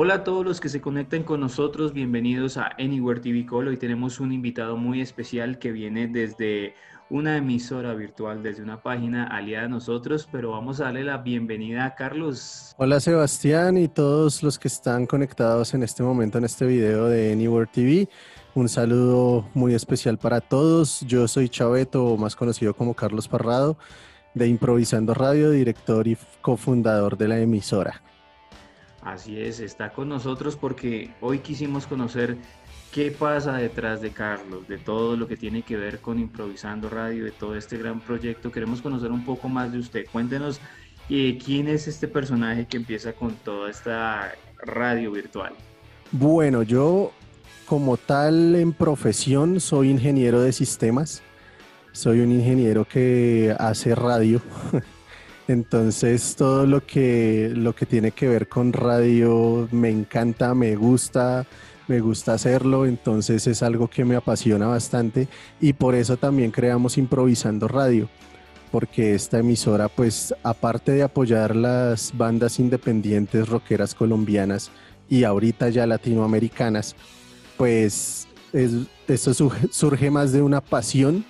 Hola a todos los que se conectan con nosotros, bienvenidos a Anywhere TV Call. Hoy tenemos un invitado muy especial que viene desde una emisora virtual, desde una página aliada a nosotros, pero vamos a darle la bienvenida a Carlos. Hola Sebastián y todos los que están conectados en este momento en este video de Anywhere TV. Un saludo muy especial para todos. Yo soy Chaveto, más conocido como Carlos Parrado, de Improvisando Radio, director y cofundador de la emisora. Así es, está con nosotros porque hoy quisimos conocer qué pasa detrás de Carlos, de todo lo que tiene que ver con Improvisando Radio, de todo este gran proyecto. Queremos conocer un poco más de usted. Cuéntenos eh, quién es este personaje que empieza con toda esta radio virtual. Bueno, yo como tal en profesión soy ingeniero de sistemas. Soy un ingeniero que hace radio. Entonces todo lo que, lo que tiene que ver con radio me encanta, me gusta, me gusta hacerlo, entonces es algo que me apasiona bastante y por eso también creamos Improvisando Radio, porque esta emisora pues aparte de apoyar las bandas independientes rockeras colombianas y ahorita ya latinoamericanas, pues esto surge más de una pasión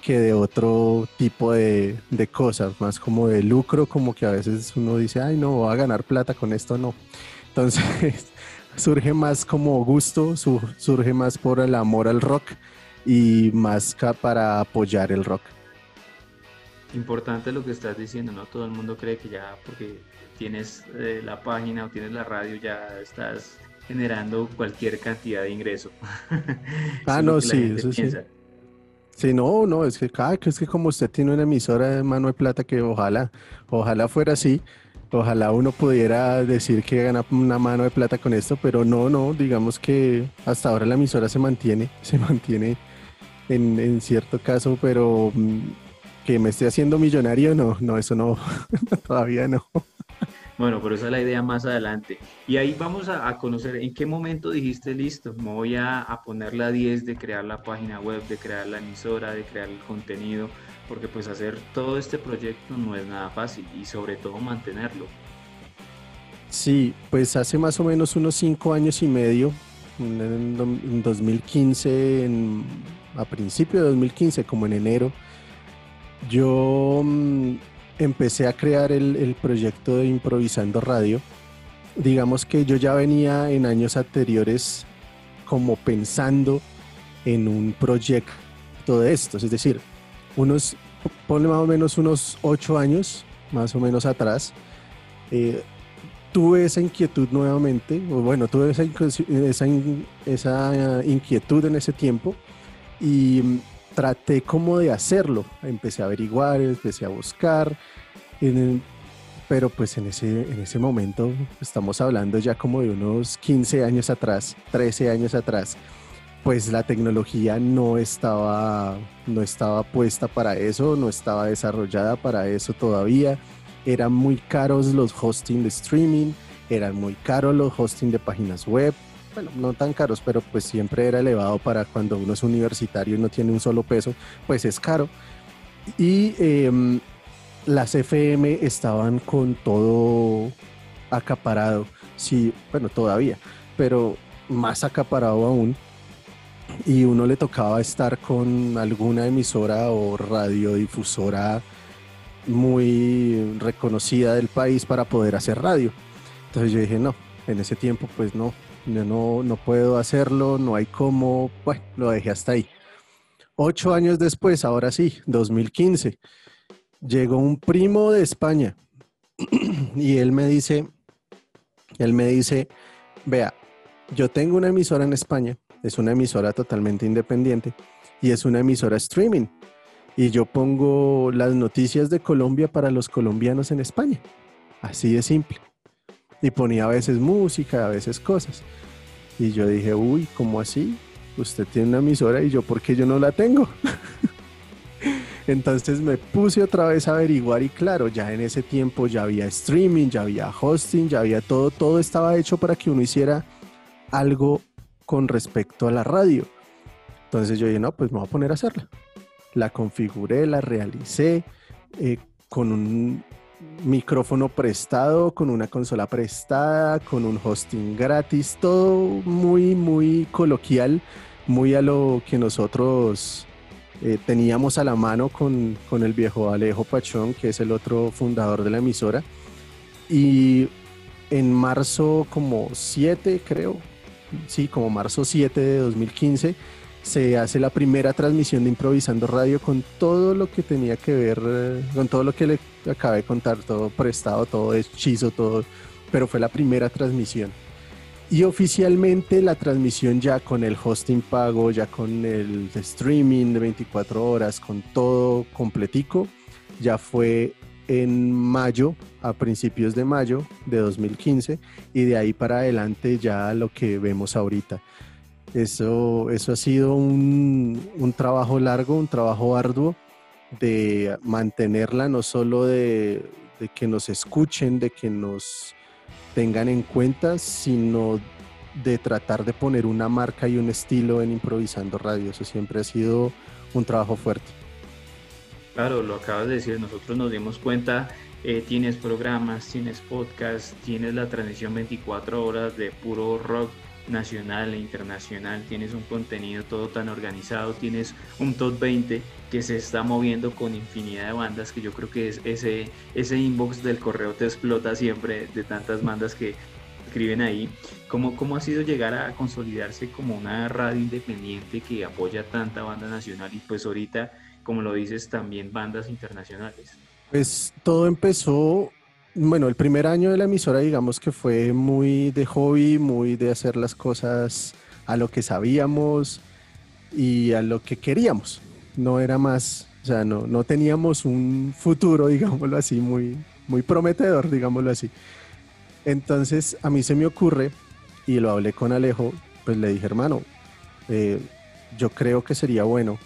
que de otro tipo de, cosas, más como de lucro, como que a veces uno dice, ay, no, voy a ganar plata con esto, no. Entonces, surge más como gusto, surge más por el amor al rock y más para apoyar el rock. Importante lo que estás diciendo, ¿no? Todo el mundo cree que ya porque tienes eh, la página o tienes la radio ya estás generando cualquier cantidad de ingreso. ah, no, sí, eso sí. Sí, no, no, es que, cada, es que como usted tiene una emisora de mano de plata que ojalá, ojalá fuera así, ojalá uno pudiera decir que gana una mano de plata con esto, pero no, no, digamos que hasta ahora la emisora se mantiene, se mantiene en, en cierto caso, pero mm, que me esté haciendo millonario, no, no, eso no, todavía no. Bueno, pero esa es la idea más adelante. Y ahí vamos a, conocer en qué momento dijiste, listo, me voy a, poner la 10 de crear la página web, de crear la emisora, de crear el contenido, porque pues hacer todo este proyecto no es nada fácil y sobre todo mantenerlo. Sí, pues hace más o menos unos cinco años y medio, en, 2015, a principio de 2015, como en enero, yo mm, empecé a crear el, proyecto de Improvisando Radio, digamos que yo ya venía en años anteriores como pensando en un proyecto de estos, es decir, unos, pone más o menos unos ocho años, más o menos atrás, eh, tuve esa inquietud nuevamente, o bueno, tuve esa, esa, esa inquietud en ese tiempo y traté como de hacerlo. Empecé a averiguar, empecé a buscar, pero pues en ese, en ese momento estamos hablando ya como de unos 15 años atrás, 13 años atrás, pues la tecnología no estaba, no estaba puesta para eso, no estaba desarrollada para eso todavía. Eran muy caros los hosting de streaming, eran muy caros los hosting de páginas web, bueno, no tan caros, pero pues siempre era elevado para cuando uno es universitario y no tiene un solo peso, pues es caro. Y em, las FM estaban con todo acaparado, sí, bueno, todavía, pero más acaparado aún. Y uno le tocaba estar con alguna emisora o radiodifusora muy reconocida del país para poder hacer radio. Entonces yo dije, no, en ese tiempo pues no, no, no puedo hacerlo, no hay cómo, bueno, lo dejé hasta ahí. Ocho años después, ahora sí, 2015, llegó un primo de España y él me dice, él me dice, vea, yo tengo una emisora en España, es una emisora totalmente independiente y es una emisora streaming. Y yo pongo las noticias de Colombia para los colombianos en España. Así de simple y ponía a veces música, a veces cosas. Y yo dije, uy, ¿cómo así? Usted tiene una emisora y yo, ¿por qué yo no la tengo? Entonces me puse otra vez a averiguar y claro, ya en ese tiempo ya había streaming, ya había hosting, ya había todo, todo estaba hecho para que uno hiciera algo con respecto a la radio. Entonces yo dije, no, pues me voy a poner a hacerla. La configuré, la realicé eh, con un micrófono prestado, con una consola prestada, con un hosting gratis, todo muy, muy coloquial, muy a lo que nosotros eh, teníamos a la mano con, con, el viejo Alejo Pachón, que es el otro fundador de la emisora. Y en marzo como 7, creo, sí, como marzo 7 de 2015, se hace la primera transmisión de Improvisando Radio con todo lo que tenía que ver, eh, con todo lo que le acabé de contar, todo prestado, todo hechizo, todo, pero fue la primera transmisión. Y oficialmente la transmisión ya con el hosting pago, ya con el streaming de 24 horas, con todo completico, ya fue en mayo, a principios de mayo de 2015, y de ahí para adelante ya lo que vemos ahorita. Eso, eso ha sido un, trabajo largo, un trabajo arduo de mantenerla, no solo de, que nos escuchen, de que nos tengan en cuenta, sino de tratar de poner una marca y un estilo en improvisando radio. Eso siempre ha sido un trabajo fuerte. Claro, lo acabas de decir, nosotros nos dimos cuenta, eh, tienes programas, tienes podcast, tienes la transmisión 24 horas de puro rock nacional e internacional, tienes un contenido todo tan organizado, tienes un top 20 que se está moviendo con infinidad de bandas que yo creo que es ese, ese inbox del correo te explota siempre de tantas bandas que escriben ahí. ¿Cómo, ¿Cómo ha sido llegar a consolidarse como una radio independiente que apoya tanta banda nacional y pues ahorita, como lo dices, también bandas internacionales? Pues todo empezó bueno, el primer año de la emisora, digamos que fue muy de hobby, muy de hacer las cosas a lo que sabíamos y a lo que queríamos. No era más, o sea, no, no teníamos un futuro, digámoslo así, muy, muy prometedor, digámoslo así. Entonces a mí se me ocurre, y lo hablé con Alejo, pues le dije, hermano, eh, yo creo que sería bueno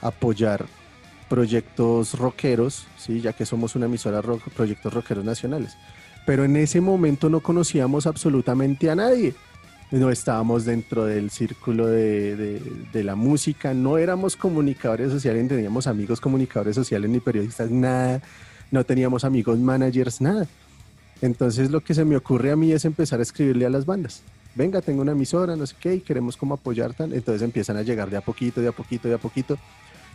apoyar proyectos rockeros, ¿sí? ya que somos una emisora rock, proyectos rockeros nacionales. Pero en ese momento no conocíamos absolutamente a nadie. No estábamos dentro del círculo de, de, la música, no éramos comunicadores sociales, teníamos amigos comunicadores sociales ni periodistas, nada. No teníamos amigos managers, nada. Entonces lo que se me ocurre a mí es empezar a escribirle a las bandas. Venga, tengo una emisora, no sé qué, y queremos como apoyar tan. Entonces empiezan a llegar de a poquito, de a poquito, de a poquito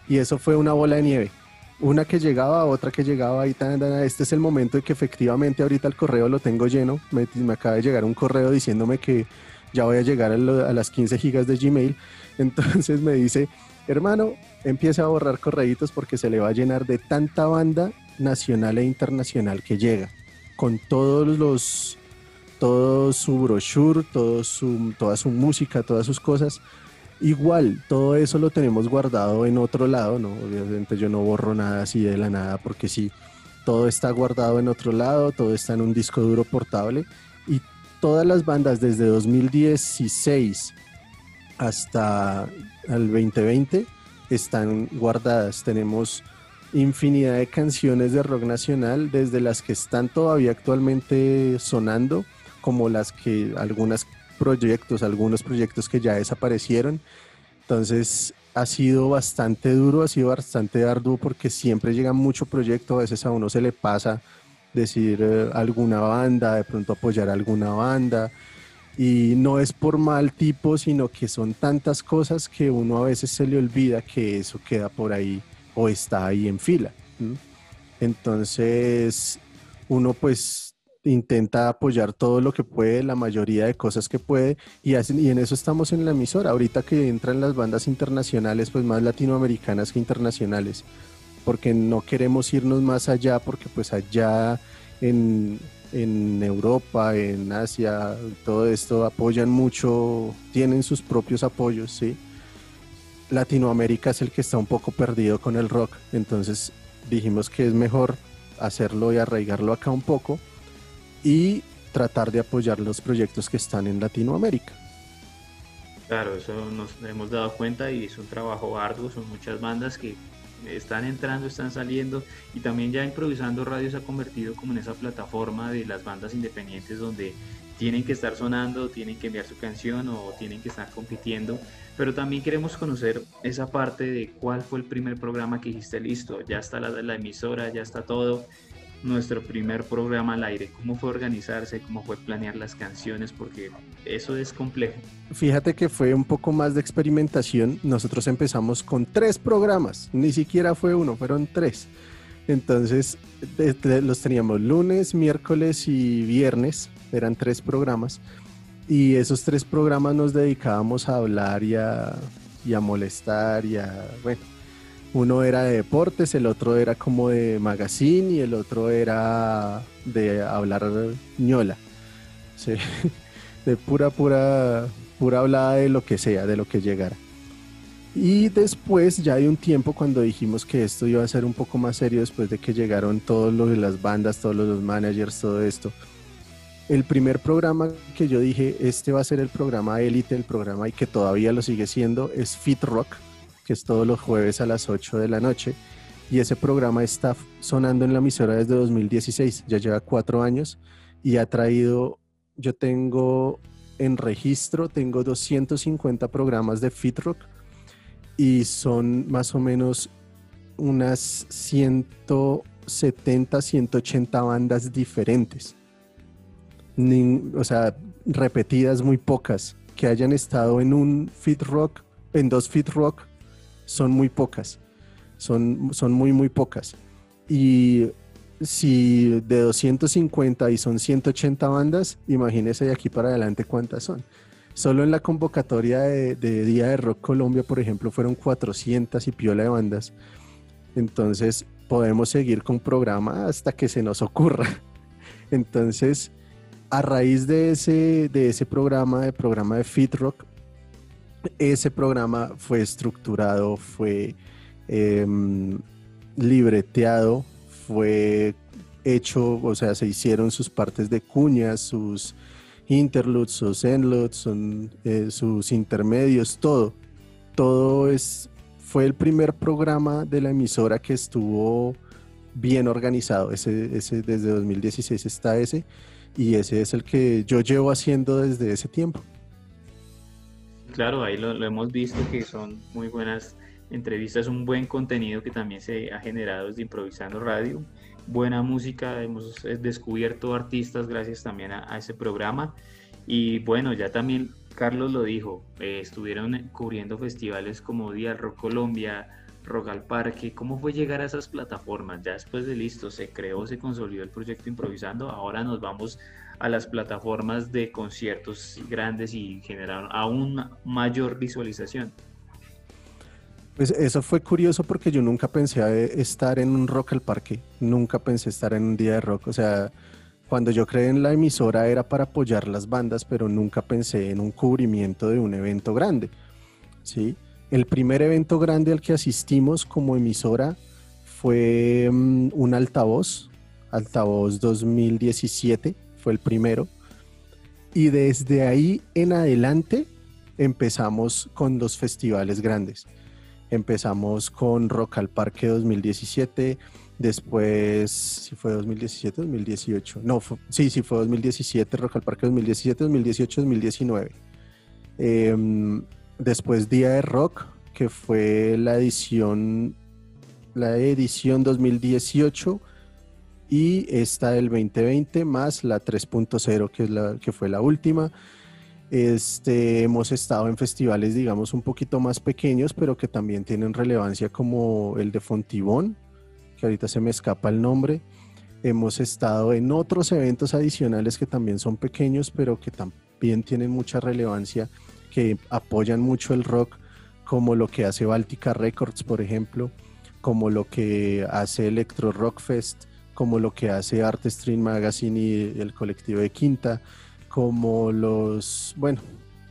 y eso fue una bola de nieve. Una que llegaba, otra que llegaba y tan, este es el momento de que efectivamente ahorita el correo lo tengo lleno. Me, acaba de llegar un correo diciéndome que ya voy a llegar a, las 15 gigas de Gmail. Entonces me dice, hermano, empiece a borrar correitos porque se le va a llenar de tanta banda nacional e internacional que llega, con todos los, todo su brochure, todo su, toda su música, todas sus cosas. Igual, todo eso lo tenemos guardado en otro lado, ¿no? Obviamente yo no borro nada así de la nada porque sí, todo está guardado en otro lado, todo está en un disco duro portable y todas las bandas desde 2016 hasta el 2020 están guardadas. Tenemos infinidad de canciones de rock nacional, desde las que están todavía actualmente sonando, como las que algunas proyectos, algunos proyectos que ya desaparecieron. Entonces ha sido bastante duro, ha sido bastante arduo porque siempre llega mucho proyecto, a veces a uno se le pasa decir eh, alguna banda, de pronto apoyar alguna banda. Y no es por mal tipo, sino que son tantas cosas que uno a veces se le olvida que eso queda por ahí o está ahí en fila. Entonces, uno pues intenta apoyar todo lo que puede, la mayoría de cosas que puede, y, en eso estamos en la emisora. Ahorita que entran las bandas internacionales, pues más latinoamericanas que internacionales, porque no queremos irnos más allá, porque pues allá en, en Europa, en Asia, todo esto apoyan mucho, tienen sus propios apoyos, ¿sí? Latinoamérica es el que está un poco perdido con el rock, entonces dijimos que es mejor hacerlo y arraigarlo acá un poco y tratar de apoyar los proyectos que están en Latinoamérica. Claro, eso nos hemos dado cuenta y es un trabajo arduo, son muchas bandas que están entrando, están saliendo y también ya improvisando radio se ha convertido como en esa plataforma de las bandas independientes donde tienen que estar sonando, tienen que enviar su canción o tienen que estar compitiendo, pero también queremos conocer esa parte de cuál fue el primer programa que hiciste listo, ya está la, la emisora, ya está todo, nuestro primer programa al aire? ¿Cómo fue organizarse? ¿Cómo fue planear las canciones? Porque eso es complejo. Fíjate que fue un poco más de experimentación. Nosotros empezamos con tres programas, ni siquiera fue uno, fueron tres. Entonces los teníamos lunes, miércoles y viernes, eran tres programas. Y esos tres programas nos dedicábamos a hablar y a, y a molestar y a, bueno, uno era de deportes, el otro era como de magazine y el otro era de hablar ñola. De pura, pura, pura hablada de lo que sea, de lo que llegara. Y después, ya hay un tiempo cuando dijimos que esto iba a ser un poco más serio después de que llegaron todos los de las bandas, todos los managers, todo esto. El primer programa que yo dije, este va a ser el programa élite, el programa y que todavía lo sigue siendo, es Fit Rock que es todos los jueves a las 8 de la noche. Y ese programa está sonando en la emisora desde 2016, ya lleva cuatro años y ha traído, yo tengo en registro, tengo 250 programas de Fit Rock y son más o menos unas 170, 180 bandas diferentes. o sea, repetidas muy pocas, que hayan estado en un Fit Rock, en dos Fit Rock son muy pocas, son, son muy, muy pocas. Y si de 250 y son 180 bandas, imagínese de aquí para adelante cuántas son. Solo en la convocatoria de, Día de Rock Colombia, por ejemplo, fueron 400 y piola de bandas. Entonces, podemos seguir con programa hasta que se nos ocurra. Entonces, a raíz de ese, de ese programa, de programa de Fit Rock, ese programa fue estructurado, fue em, libreteado, fue hecho, o sea, se hicieron sus partes de cuñas, sus interludes, sus endludes, eh, sus intermedios, todo. Todo es, fue el primer programa de la emisora que estuvo bien organizado. Ese, ese desde 2016 está ese y ese es el que yo llevo haciendo desde ese tiempo. Claro, ahí lo, hemos visto que son muy buenas entrevistas, un buen contenido que también se ha generado desde Improvisando Radio, buena música, hemos descubierto artistas gracias también a, ese programa. Y bueno, ya también Carlos lo dijo, eh, estuvieron cubriendo festivales como Día Rock Colombia, Rock al Parque, ¿cómo fue llegar a esas plataformas? Ya después de listo, se creó, se consolidó el proyecto Improvisando, ahora nos vamos a las plataformas de conciertos grandes y generaron aún mayor visualización. Pues eso fue curioso porque yo nunca pensé estar en un rock al parque, nunca pensé estar en un día de rock, o sea, cuando yo creé en la emisora era para apoyar las bandas, pero nunca pensé en un cubrimiento de un evento grande, ¿sí? El primer evento grande al que asistimos como emisora fue mm, un altavoz, altavoz 2017, fue el primero. Y desde ahí en adelante empezamos con los festivales grandes. Empezamos con Rock al Parque 2017, después, si fue 2017, 2018, no, sí, sí fue 2017, Rock al Parque 2017, 2018, 2019. después Día de Rock, que fue la edición, la edición 2018 y esta del 2020 más la 3.0 que que fue la última. Este, hemos estado en festivales, digamos, un poquito más pequeños, pero que también tienen relevancia como el de Fontibón, que ahorita se me escapa el nombre. Hemos estado en otros eventos adicionales que también son pequeños, pero que también tienen mucha relevancia, que apoyan mucho el rock, como lo que hace Baltica Records, por ejemplo, como lo que hace Electro Rock Fest, como lo que hace Art Stream Magazine y el colectivo de Quinta, como los, bueno,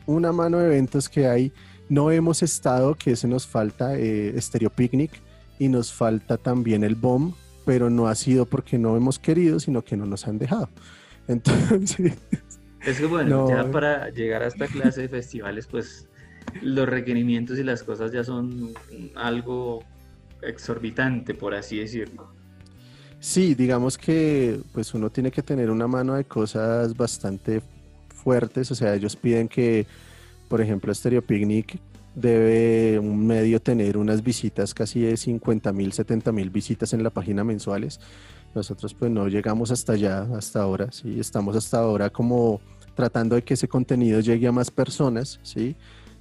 una mano de eventos que hay. No hemos estado, que ese nos falta, eh, Stereo Picnic, y nos falta también el BOM, pero no ha sido porque no hemos querido, sino que no nos han dejado. Entonces... Es que bueno, ya para llegar a esta clase de festivales, pues los requerimientos y las cosas ya son algo exorbitante, por así decirlo. Sí, digamos que pues uno tiene que tener una mano de cosas bastante fuertes, o sea, ellos piden que, por ejemplo, Stereo Picnic debe un medio tener unas visitas casi de 50 mil, 70 mil visitas en la página mensuales Nosotros pues no llegamos hasta allá, hasta ahora, ¿sí? Estamos hasta ahora como tratando de que ese contenido llegue a más personas, ¿sí?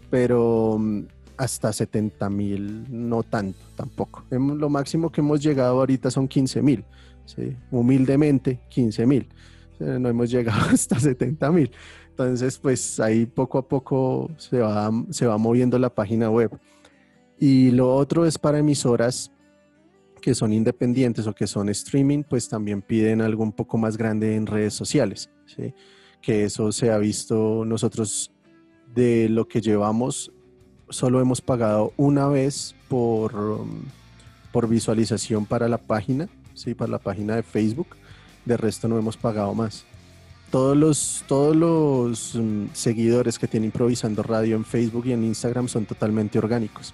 Pero mm, hasta 70 mil, no tanto, tampoco. Lo máximo que hemos llegado ahorita son 15 mil. Humildemente, 15 mil. No hemos llegado hasta 70 mil. Entonces, pues ahí poco a poco se va, se va moviendo la página web. Y lo otro es para emisoras que son independientes o que son streaming, pues también piden algo un poco más grande en redes sociales, que eso se ha visto nosotros de lo que llevamos, solo hemos pagado una vez por, por visualización para la página, ¿sí? para la página de Facebook, de resto no hemos pagado más. Todos los, todos los um, seguidores que tienen improvisando radio en Facebook y en Instagram son totalmente orgánicos.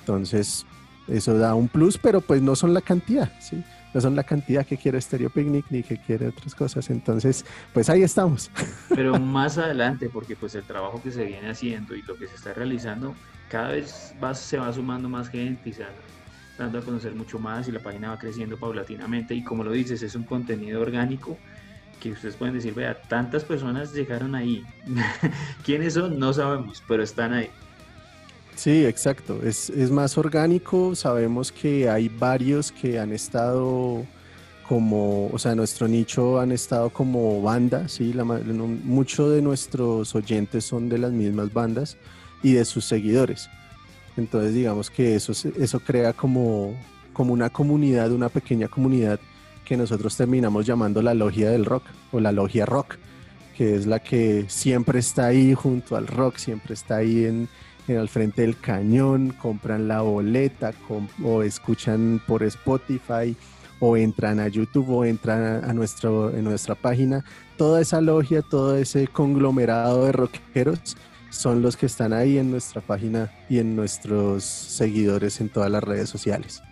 Entonces, eso da un plus, pero pues no son la cantidad, ¿sí? No son la cantidad que quiere Stereo Picnic ni que quiere otras cosas. Entonces, pues ahí estamos. Pero más adelante, porque pues el trabajo que se viene haciendo y lo que se está realizando, cada vez va, se va sumando más gente y se va dando a conocer mucho más y la página va creciendo paulatinamente. Y como lo dices, es un contenido orgánico que ustedes pueden decir, vea, tantas personas llegaron ahí. ¿Quiénes son? No sabemos, pero están ahí. Sí, exacto. Es, más orgánico. Sabemos que hay varios que han estado como, o sea, nuestro nicho han estado como banda, ¿sí? muchos de nuestros oyentes son de las mismas bandas y de sus seguidores. Entonces, digamos que eso, eso crea como, como una comunidad, una pequeña comunidad que nosotros terminamos llamando la logia del rock o la logia rock, que es la que siempre está ahí junto al rock, siempre está ahí en, al frente del cañón, compran la boleta o escuchan por Spotify o entran a YouTube o entran a, nuestro, en nuestra página. Toda esa logia, todo ese conglomerado de rockeros son los que están ahí en nuestra página y en nuestros seguidores en todas las redes sociales.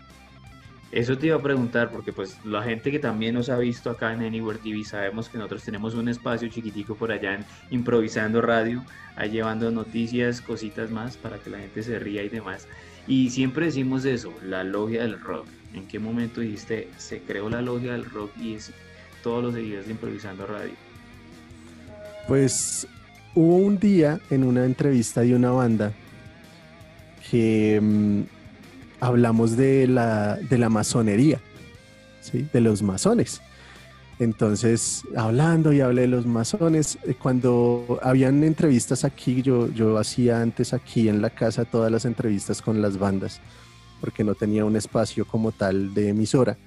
Eso te iba a preguntar, porque pues la gente que también nos ha visto acá en Anywhere TV, sabemos que nosotros tenemos un espacio chiquitico por allá en Improvisando Radio, ahí llevando noticias, cositas más para que la gente se ría y demás. Y siempre decimos eso, la logia del rock. ¿En qué momento dijiste, se creó la logia del rock y es todos los seguidores de Improvisando Radio? Pues hubo un día en una entrevista de una banda que mm, hablamos de la, de la masonería, de los masones. Entonces, hablando y hablé de los masones, eh, cuando habían entrevistas aquí, yo, yo hacía antes aquí en la casa todas las entrevistas con las bandas, porque no tenía un espacio como tal de emisora.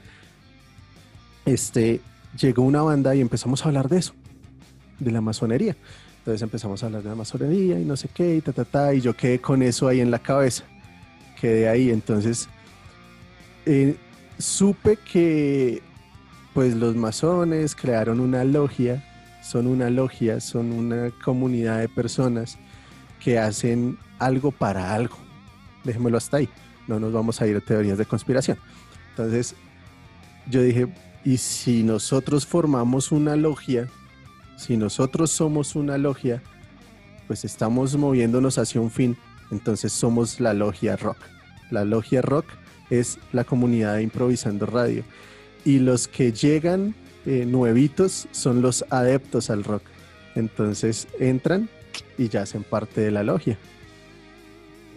Este, llegó una banda y empezamos a hablar de eso, de la masonería. Entonces empezamos a hablar de la masonería y no sé qué, y ta, ta, ta, y yo quedé con eso ahí en la cabeza quedé ahí. Entonces, eh, supe que pues los masones crearon una logia, son una logia, son una comunidad de personas que hacen algo para algo. Déjemelo hasta ahí, no nos vamos a ir a teorías de conspiración. Entonces, yo dije, ¿y si nosotros formamos una logia? Si nosotros somos una logia, pues estamos moviéndonos hacia un fin, entonces somos la logia rock. La logia rock es la comunidad de improvisando radio. Y los que llegan eh, nuevitos son los adeptos al rock. Entonces entran y ya hacen parte de la logia.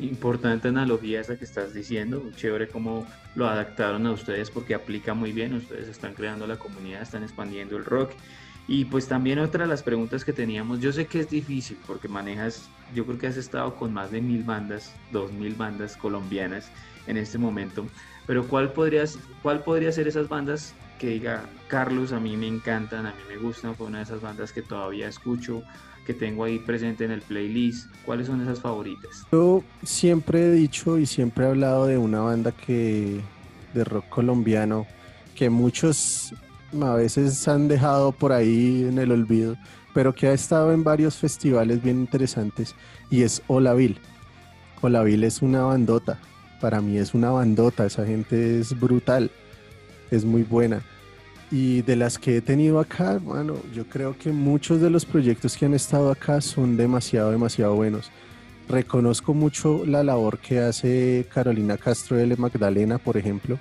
Importante analogía esa que estás diciendo, chévere cómo lo adaptaron a ustedes porque aplica muy bien, ustedes están creando la comunidad, están expandiendo el rock y pues también otra de las preguntas que teníamos, yo sé que es difícil porque manejas, yo creo que has estado con más de mil bandas, dos mil bandas colombianas en este momento, pero ¿cuál, podrías, ¿cuál podría ser esas bandas que diga, Carlos, a mí me encantan, a mí me gustan, fue una de esas bandas que todavía escucho, que tengo ahí presente en el playlist, ¿cuáles son esas favoritas? Yo siempre he dicho y siempre he hablado de una banda que de rock colombiano que muchos a veces han dejado por ahí en el olvido, pero que ha estado en varios festivales bien interesantes y es Olaville. Olaville es una bandota, para mí es una bandota, esa gente es brutal, es muy buena. Y de las que he tenido acá, bueno, yo creo que muchos de los proyectos que han estado acá son demasiado, demasiado buenos. Reconozco mucho la labor que hace Carolina Castro de Magdalena, por ejemplo,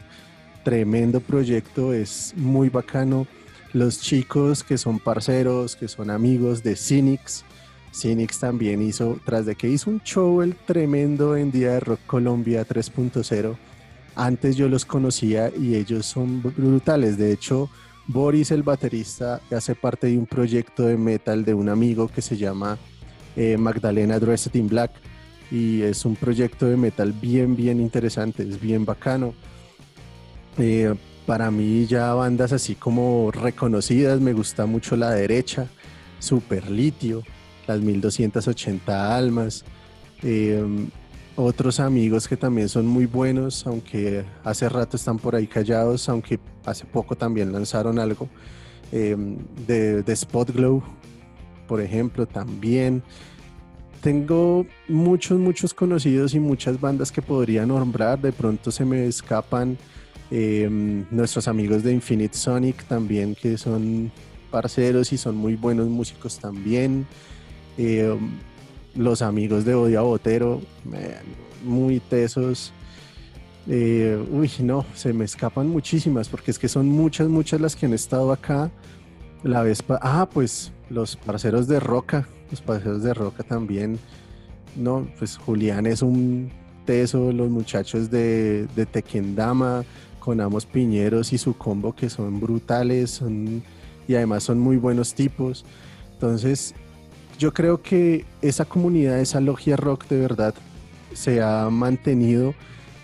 tremendo proyecto, es muy bacano. Los chicos que son parceros, que son amigos de Cynics, Cynics también hizo, tras de que hizo un show el tremendo en Día de Rock Colombia 3.0, antes yo los conocía y ellos son brutales. De hecho, Boris, el baterista, hace parte de un proyecto de metal de un amigo que se llama eh, Magdalena Dressed in Black y es un proyecto de metal bien, bien interesante, es bien bacano. Eh, para mí ya bandas así como reconocidas, me gusta mucho La Derecha, Super Litio, las 1280 Almas. Eh, otros amigos que también son muy buenos, aunque hace rato están por ahí callados, aunque hace poco también lanzaron algo. Eh, de, de Spot Glow, por ejemplo, también. Tengo muchos, muchos conocidos y muchas bandas que podría nombrar. De pronto se me escapan eh, nuestros amigos de Infinite Sonic también, que son parceros y son muy buenos músicos también. Eh, los amigos de Odia Botero, muy tesos. Eh, uy, no, se me escapan muchísimas porque es que son muchas, muchas las que han estado acá. La vez, ah, pues los parceros de Roca, los parceros de Roca también. No, pues Julián es un teso, los muchachos de, de Tequendama, con Amos Piñeros y su combo que son brutales y además son muy buenos tipos. Entonces, yo creo que esa comunidad, esa logia rock de verdad se ha mantenido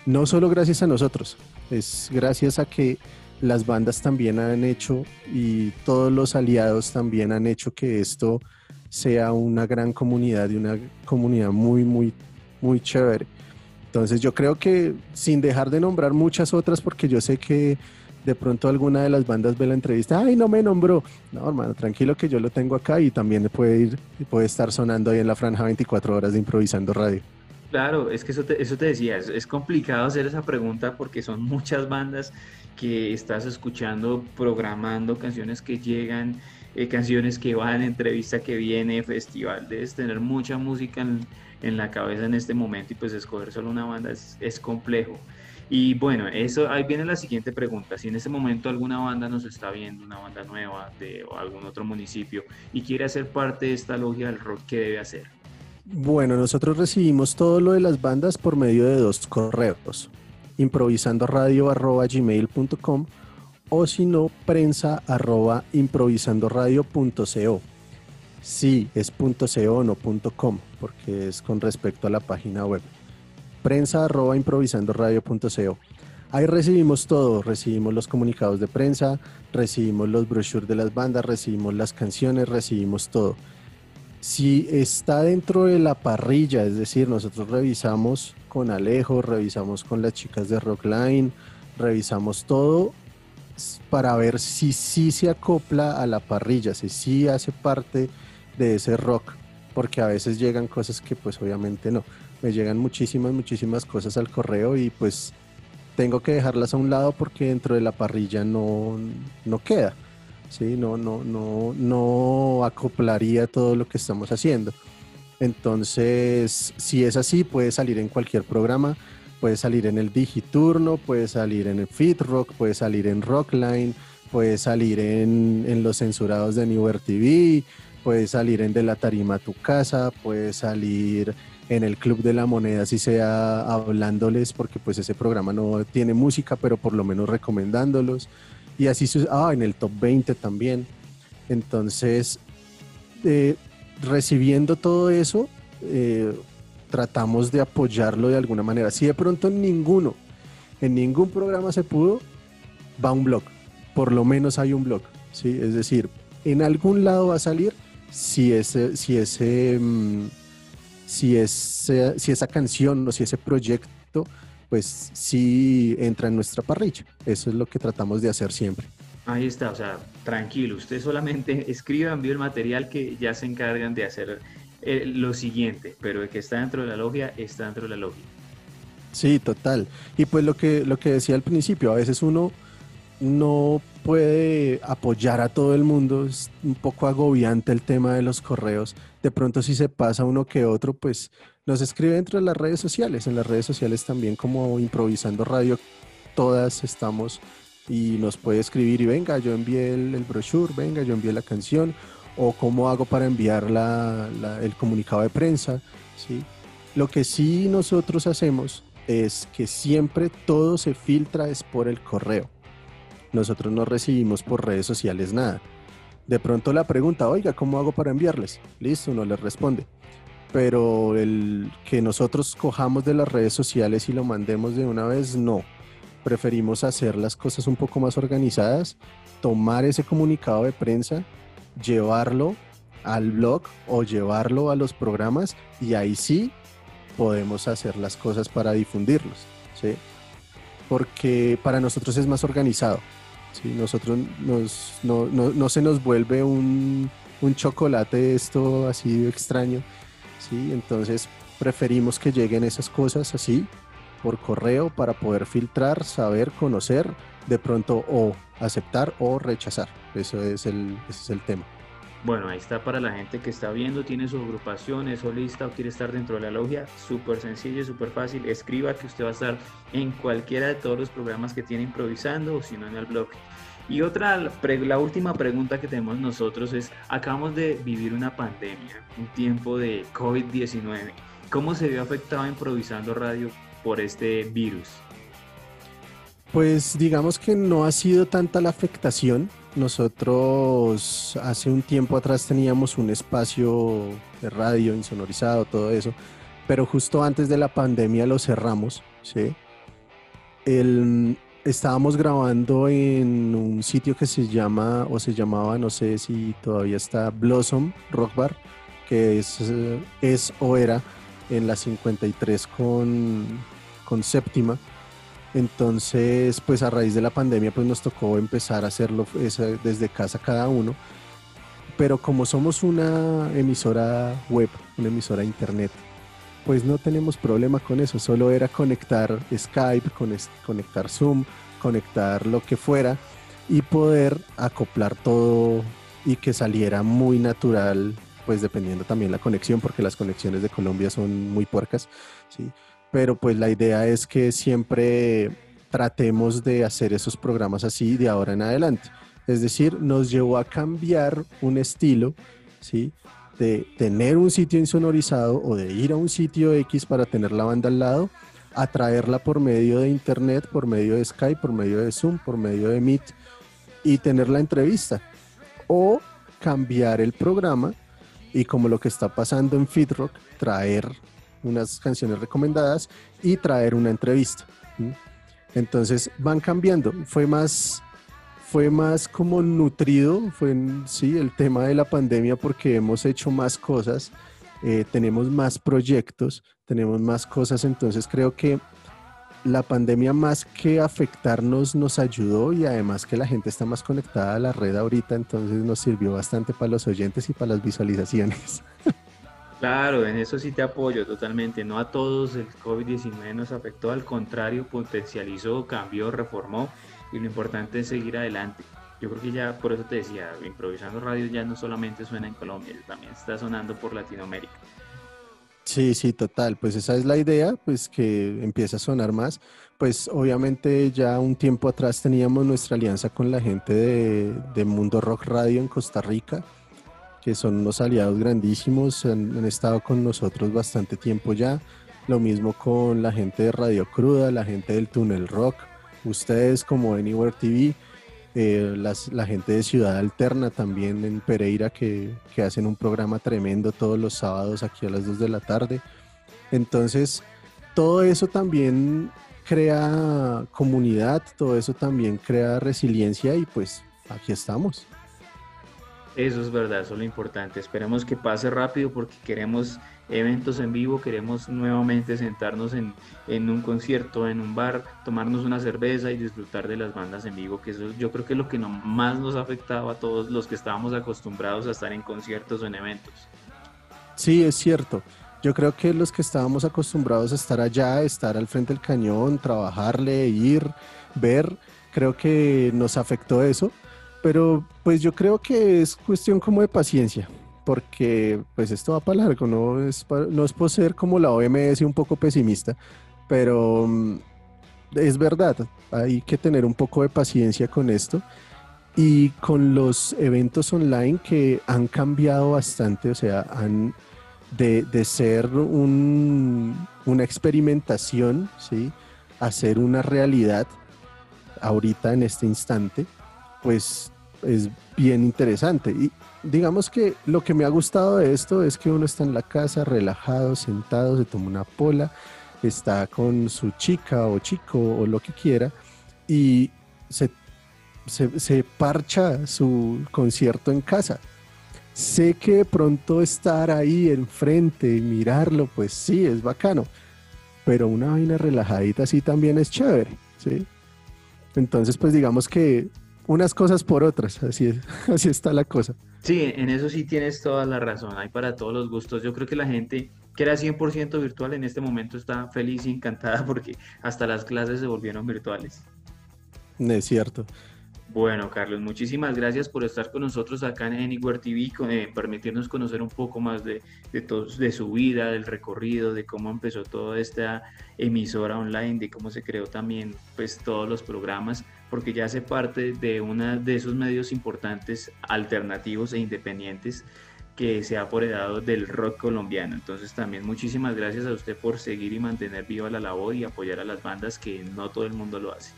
no solo gracias a nosotros, es gracias a que las bandas también han hecho y todos los aliados también han hecho que esto sea una gran comunidad y una comunidad muy, muy, muy chévere. Entonces yo creo que sin dejar de nombrar muchas otras, porque yo sé que de pronto alguna de las bandas ve la entrevista, ay, no me nombró. No, hermano, tranquilo que yo lo tengo acá y también puede ir, puede estar sonando ahí en la franja 24 horas de improvisando radio. Claro, es que eso te, eso te decía, es, complicado hacer esa pregunta porque son muchas bandas que estás escuchando, programando canciones que llegan, eh, canciones que van, entrevista que viene, festival. Debes tener mucha música en, en, la cabeza en este momento y pues escoger solo una banda es, complejo. Y bueno, eso ahí viene la siguiente pregunta. Si en este momento alguna banda nos está viendo, una banda nueva de algún otro municipio y quiere hacer parte de esta logia del rock, ¿qué debe hacer? Bueno, nosotros recibimos todo lo de las bandas por medio de dos correos, improvisandoradio.gmail.com o si no, prensa arroba improvisandoradio.co. Sí, es .co, no .com, porque es con respecto a la página web prensa arroba. Ahí recibimos todo, recibimos los comunicados de prensa, recibimos los brochures de las bandas, recibimos las canciones, recibimos todo. Si está dentro de la parrilla, es decir, nosotros revisamos con Alejo, revisamos con las chicas de Rockline, revisamos todo para ver si sí se acopla a la parrilla, si sí hace parte de ese rock, porque a veces llegan cosas que pues obviamente no me llegan muchísimas, muchísimas cosas al correo y pues tengo que dejarlas a un lado porque dentro de la parrilla no, no queda. ¿sí? No, no, no, no acoplaría todo lo que estamos haciendo. Entonces, si es así, puede salir en cualquier programa, puede salir en el Digiturno, puede salir en el Fit Rock, puede salir en Rockline, puede salir en, en los censurados de Newer TV, puede salir en De la Tarima a tu casa, puede salir en el Club de la Moneda, si sea hablándoles, porque pues ese programa no tiene música, pero por lo menos recomendándolos. Y así, ah, en el Top 20 también. Entonces, eh, recibiendo todo eso, eh, tratamos de apoyarlo de alguna manera. Si de pronto en ninguno, en ningún programa se pudo, va un blog. Por lo menos hay un blog. ¿sí? Es decir, en algún lado va a salir si ese, si ese mm, si, si esa canción o si ese proyecto, pues sí entra en nuestra parrilla. Eso es lo que tratamos de hacer siempre. Ahí está, o sea, tranquilo, usted solamente escriba, envíe el material que ya se encargan de hacer eh, lo siguiente, pero el que está dentro de la logia, está dentro de la logia. Sí, total. Y pues lo que, lo que decía al principio, a veces uno no puede apoyar a todo el mundo, es un poco agobiante el tema de los correos. De pronto si se pasa uno que otro, pues nos escribe dentro de las redes sociales, en las redes sociales también como improvisando radio todas estamos y nos puede escribir y venga, yo envié el, brochure, venga, yo envié la canción, o cómo hago para enviar el comunicado de prensa. ¿sí? Lo que sí nosotros hacemos es que siempre todo se filtra es por el correo. Nosotros no recibimos por redes sociales nada. De pronto la pregunta, oiga, ¿cómo hago para enviarles? Listo, no les responde. Pero el que nosotros cojamos de las redes sociales y lo mandemos de una vez, no. Preferimos hacer las cosas un poco más organizadas, tomar ese comunicado de prensa, llevarlo al blog o llevarlo a los programas y ahí sí podemos hacer las cosas para difundirlos, ¿sí? Porque para nosotros es más organizado, ¿sí? Nosotros nos, no, no, se nos vuelve un, un chocolate esto así extraño, ¿sí? Entonces preferimos que lleguen esas cosas así por correo para poder filtrar, saber, conocer, de pronto o aceptar o rechazar. Eso es el, ese es el tema. Bueno, ahí está para la gente que está viendo, tiene su agrupación, es solista o quiere estar dentro de la logia, súper sencillo, súper fácil. Escriba que usted va a estar en cualquiera de todos los programas que tiene improvisando o si no en el blog. Y otra, la última pregunta que tenemos nosotros es, acabamos de vivir una pandemia, un tiempo de COVID-19. ¿Cómo se vio afectado improvisando radio por este virus? Pues digamos que no ha sido tanta la afectación, nosotros hace un tiempo atrás teníamos un espacio de radio insonorizado, todo eso, pero justo antes de la pandemia lo cerramos, ¿sí? estábamos grabando en un sitio que se llama, o se llamaba, no sé si todavía está, Blossom Rock Bar, que es, es o era en la 53 con, con séptima entonces, pues a raíz de la pandemia, pues nos tocó empezar a hacerlo desde casa cada uno. Pero como somos una emisora web, una emisora internet, pues no tenemos problema con eso. Solo era conectar Skype, conectar Zoom, conectar lo que fuera y poder acoplar todo y que saliera muy natural, pues dependiendo también la conexión, porque las conexiones de Colombia son muy puercas, ¿sí? Pero pues la idea es que siempre tratemos de hacer esos programas así de ahora en adelante. Es decir, nos llevó a cambiar un estilo, ¿sí? De tener un sitio insonorizado o de ir a un sitio X para tener la banda al lado, a traerla por medio de internet, por medio de Skype, por medio de Zoom, por medio de Meet y tener la entrevista. O cambiar el programa y como lo que está pasando en Feedrock, traer unas canciones recomendadas y traer una entrevista. Entonces van cambiando. Fue más, fue más como nutrido, fue sí, el tema de la pandemia porque hemos hecho más cosas, eh, tenemos más proyectos, tenemos más cosas. Entonces creo que la pandemia más que afectarnos nos ayudó y además que la gente está más conectada a la red ahorita, entonces nos sirvió bastante para los oyentes y para las visualizaciones. Claro, en eso sí te apoyo totalmente. No a todos el COVID-19 nos afectó, al contrario, potencializó, cambió, reformó y lo importante es seguir adelante. Yo creo que ya, por eso te decía, improvisando radio ya no solamente suena en Colombia, también está sonando por Latinoamérica. Sí, sí, total. Pues esa es la idea, pues que empiece a sonar más. Pues obviamente ya un tiempo atrás teníamos nuestra alianza con la gente de, de Mundo Rock Radio en Costa Rica que son unos aliados grandísimos, han, estado con nosotros bastante tiempo ya. Lo mismo con la gente de Radio Cruda, la gente del Túnel Rock, ustedes como Anywhere TV, eh, la gente de Ciudad Alterna también en Pereira que, que, hacen un programa tremendo todos los sábados aquí a las 2 de la tarde. Entonces, todo eso también crea comunidad, todo eso también crea resiliencia y pues aquí estamos. Eso es verdad, eso es lo importante. Esperemos que pase rápido porque queremos eventos en vivo, queremos nuevamente sentarnos en, un concierto, en un bar, tomarnos una cerveza y disfrutar de las bandas en vivo, que eso yo creo que es lo que más nos ha afectado a todos los que estábamos acostumbrados a estar en conciertos o en eventos. Sí, es cierto. Yo creo que los que estábamos acostumbrados a estar allá, estar al frente del cañón, trabajarle, ir, ver, creo que nos afectó eso pero pues yo creo que es cuestión como de paciencia, porque pues esto va para largo, no es, no es por ser como la OMS un poco pesimista, pero mm, es verdad, hay que tener un poco de paciencia con esto y con los eventos online que han cambiado bastante, o sea, han de, ser una experimentación, ¿sí? a ser una realidad ahorita en este instante, pues es bien interesante. Y digamos que lo que me ha gustado de esto es que uno está en la casa relajado, sentado, se toma una pola, está con su chica o chico o lo que quiera y se, se, parcha su concierto en casa. Sé que de pronto estar ahí enfrente y mirarlo, pues sí, es bacano, pero una vaina relajadita así también es chévere, ¿sí? Entonces, pues digamos que unas cosas por otras, así, así está la cosa. Sí, en eso sí tienes toda la razón, hay para todos los gustos. Yo creo que la gente que era 100% virtual en este momento está feliz y encantada porque hasta las clases se volvieron virtuales. Es cierto. Bueno, Carlos, muchísimas gracias por estar con nosotros acá en Anywhere TV, eh, permitirnos conocer un poco más de, de, de su vida, del recorrido, de cómo empezó toda esta emisora online, de cómo se creó también pues todos los programas, porque ya hace parte de uno de esos medios importantes, alternativos e independientes que se ha apoderado del rock colombiano. Entonces también muchísimas gracias a usted por seguir y mantener viva la labor y apoyar a las bandas que no todo el mundo lo hace.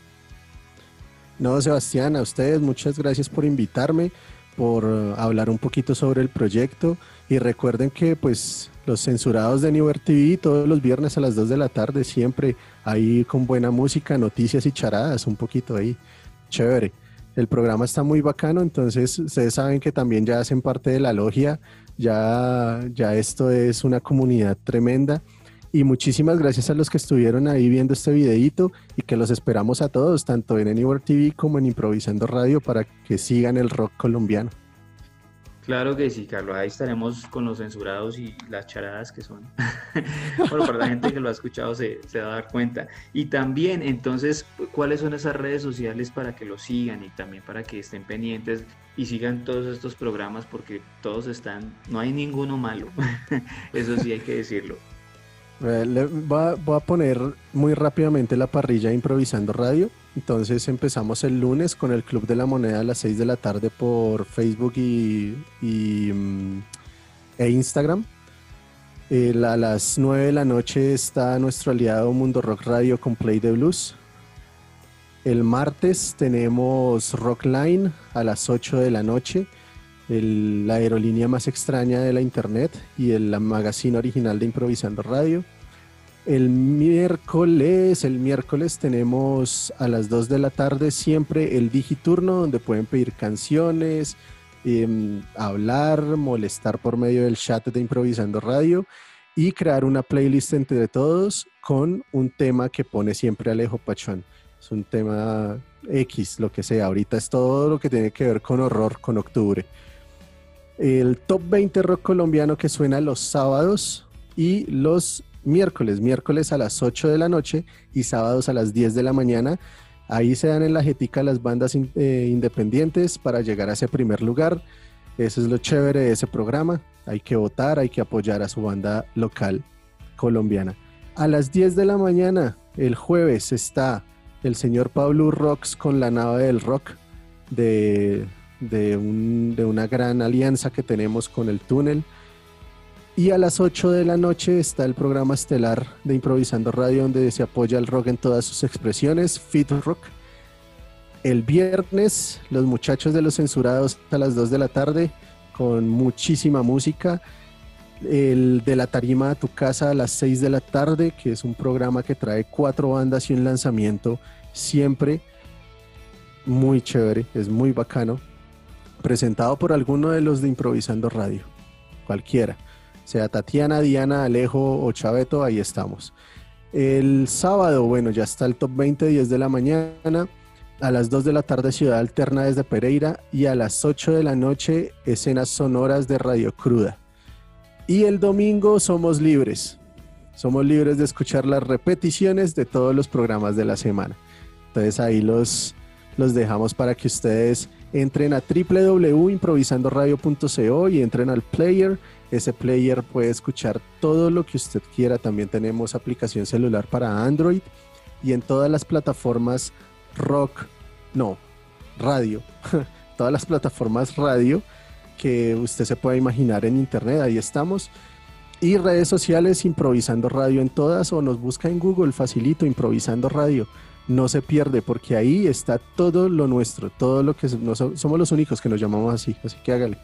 No, Sebastián, a ustedes muchas gracias por invitarme, por eh, hablar un poquito sobre el proyecto y recuerden que pues los censurados de Newer TV todos los viernes a las 2 de la tarde siempre ahí con buena música, noticias y charadas, un poquito ahí. Chévere. El programa está muy bacano, entonces ustedes saben que también ya hacen parte de la logia, ya, ya esto es una comunidad tremenda y muchísimas gracias a los que estuvieron ahí viendo este videito y que los esperamos a todos, tanto en Anywhere TV como en Improvisando Radio, para que sigan el rock colombiano. Claro que sí, Carlos. Ahí estaremos con los censurados y las charadas que son. bueno, para la gente que lo ha escuchado se, se, va a dar cuenta. Y también, entonces, ¿cuáles son esas redes sociales para que lo sigan y también para que estén pendientes y sigan todos estos programas? Porque todos están, no hay ninguno malo. Eso sí hay que decirlo. Eh, voy, a, poner muy rápidamente la parrilla improvisando radio. Entonces empezamos el lunes con el Club de la Moneda a las 6 de la tarde por Facebook y, mm, e Instagram. a las 9 de la noche está nuestro aliado Mundo Rock Radio con Play de Blues. El martes tenemos Rockline a las 8 de la noche la aerolínea más extraña de la internet y el magazine original de Improvisando Radio. El miércoles, el miércoles tenemos a las 2 de la tarde siempre el Digiturno, donde pueden pedir canciones, em, hablar, molestar por medio del chat de Improvisando Radio y crear una playlist entre todos con un tema que pone siempre Alejo Pachón. Es un tema X, lo que sea. Ahorita es todo lo que tiene que ver con horror, con octubre el top 20 rock colombiano que suena los sábados y los miércoles, miércoles a las 8 de la noche y sábados a las 10 de la mañana. Ahí se dan en la jetica las bandas eh, independientes para llegar a ese primer lugar. Eso es lo chévere de ese programa. Hay que votar, hay que apoyar a su banda local colombiana. A las 10 de la mañana, el jueves, está el señor Pablo Rocks con la nave del rock de de, una gran alianza que tenemos con el túnel. Y a las 8 de la noche está el programa estelar de Improvisando Radio, donde se apoya el rock en todas sus expresiones, Fit Rock. El viernes, los muchachos de los censurados a las 2 de la tarde, con muchísima música. El de la tarima a tu casa a las 6 de la tarde, que es un programa que trae cuatro bandas y un lanzamiento siempre muy chévere, es muy bacano presentado por alguno de los de Improvisando Radio, cualquiera, sea Tatiana, Diana, Alejo o Chaveto, ahí estamos. El sábado, bueno, ya está el top 20, 10 de la mañana, a las 2 de la tarde Ciudad Alterna desde Pereira y a las 8 de la noche escenas sonoras de Radio Cruda. Y el domingo somos libres, somos libres de escuchar las repeticiones de todos los programas de la semana. Entonces ahí los, los dejamos para que ustedes entren a www.improvisandoradio.co y entren al player. Ese player puede escuchar todo lo que usted quiera. También tenemos aplicación celular para Android y en todas las plataformas rock, no, radio, todas las plataformas radio que usted se pueda imaginar en internet, ahí estamos. Y redes sociales, improvisando radio en todas o nos busca en Google, facilito, improvisando radio. No se pierde porque ahí está todo lo nuestro, todo lo que somos los únicos que nos llamamos así, así que hágale.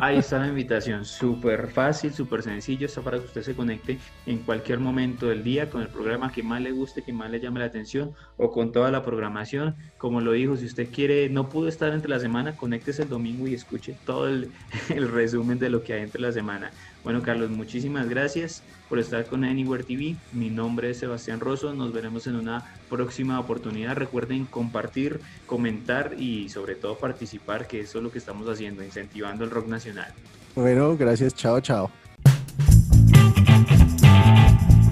Ahí está la invitación, súper fácil, súper sencillo, está para que usted se conecte en cualquier momento del día con el programa que más le guste, que más le llame la atención o con toda la programación. Como lo dijo, si usted quiere, no pudo estar entre la semana, conéctese el domingo y escuche todo el, el resumen de lo que hay entre la semana. Bueno, Carlos, muchísimas gracias por estar con Anywhere TV. Mi nombre es Sebastián Rosso. Nos veremos en una próxima oportunidad. Recuerden compartir, comentar y sobre todo participar, que eso es lo que estamos haciendo, incentivando el rock nacional. Bueno, gracias. Chao, chao.